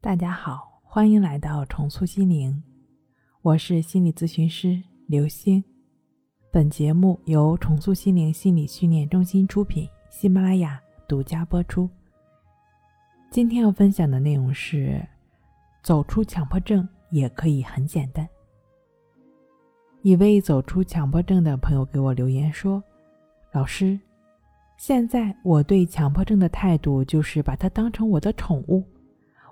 大家好，欢迎来到重塑心灵，我是心理咨询师刘星。本节目由重塑心灵心理训练中心出品，喜马拉雅独家播出。今天要分享的内容是：走出强迫症也可以很简单。一位走出强迫症的朋友给我留言说：“老师，现在我对强迫症的态度就是把它当成我的宠物。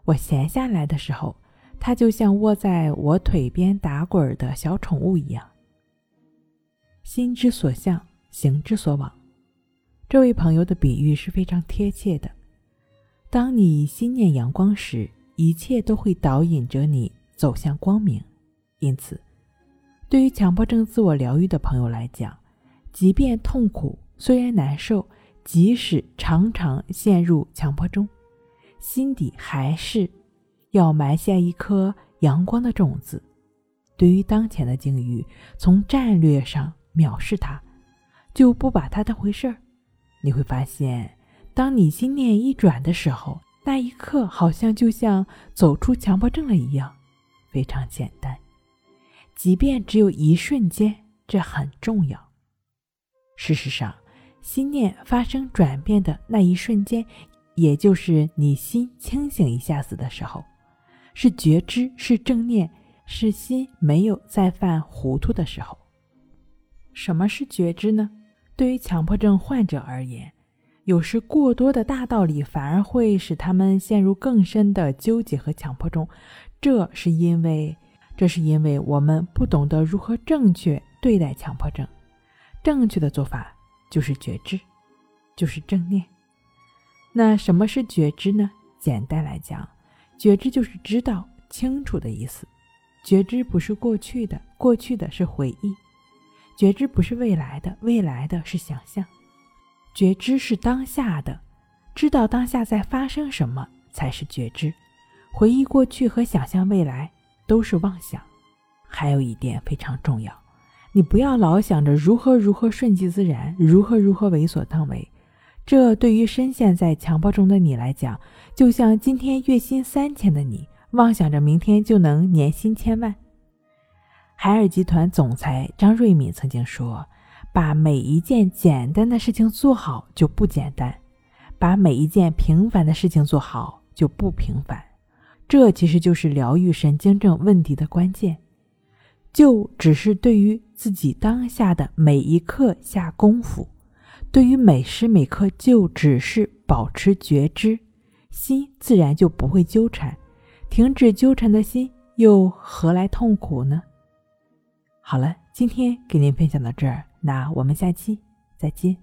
我闲下来的时候，它就像窝在我腿边打滚的小宠物一样。心之所向，行之所往。”这位朋友的比喻是非常贴切的。当你心念阳光时，一切都会导引着你走向光明。因此，对于强迫症自我疗愈的朋友来讲，即便痛苦，虽然难受，即使常常陷入强迫中，心底还是要埋下一颗阳光的种子。对于当前的境遇，从战略上藐视它，就不把它当回事儿。你会发现，当你心念一转的时候，那一刻好像就像走出强迫症了一样，非常简单。即便只有一瞬间，这很重要。事实上，心念发生转变的那一瞬间，也就是你心清醒一下子的时候，是觉知，是正念，是心没有再犯糊涂的时候。什么是觉知呢？对于强迫症患者而言，有时过多的大道理反而会使他们陷入更深的纠结和强迫中。这是因为。这是因为我们不懂得如何正确对待强迫症，正确的做法就是觉知，就是正念。那什么是觉知呢？简单来讲，觉知就是知道清楚的意思。觉知不是过去的，过去的是回忆；觉知不是未来的，未来的是想象。觉知是当下的，知道当下在发生什么才是觉知。回忆过去和想象未来。都是妄想。还有一点非常重要，你不要老想着如何如何顺其自然，如何如何为所当为。这对于深陷在强迫中的你来讲，就像今天月薪三千的你，妄想着明天就能年薪千万。海尔集团总裁张瑞敏曾经说：“把每一件简单的事情做好就不简单，把每一件平凡的事情做好就不平凡。”这其实就是疗愈神经症问题的关键，就只是对于自己当下的每一刻下功夫，对于每时每刻就只是保持觉知，心自然就不会纠缠，停止纠缠的心又何来痛苦呢？好了，今天给您分享到这儿，那我们下期再见。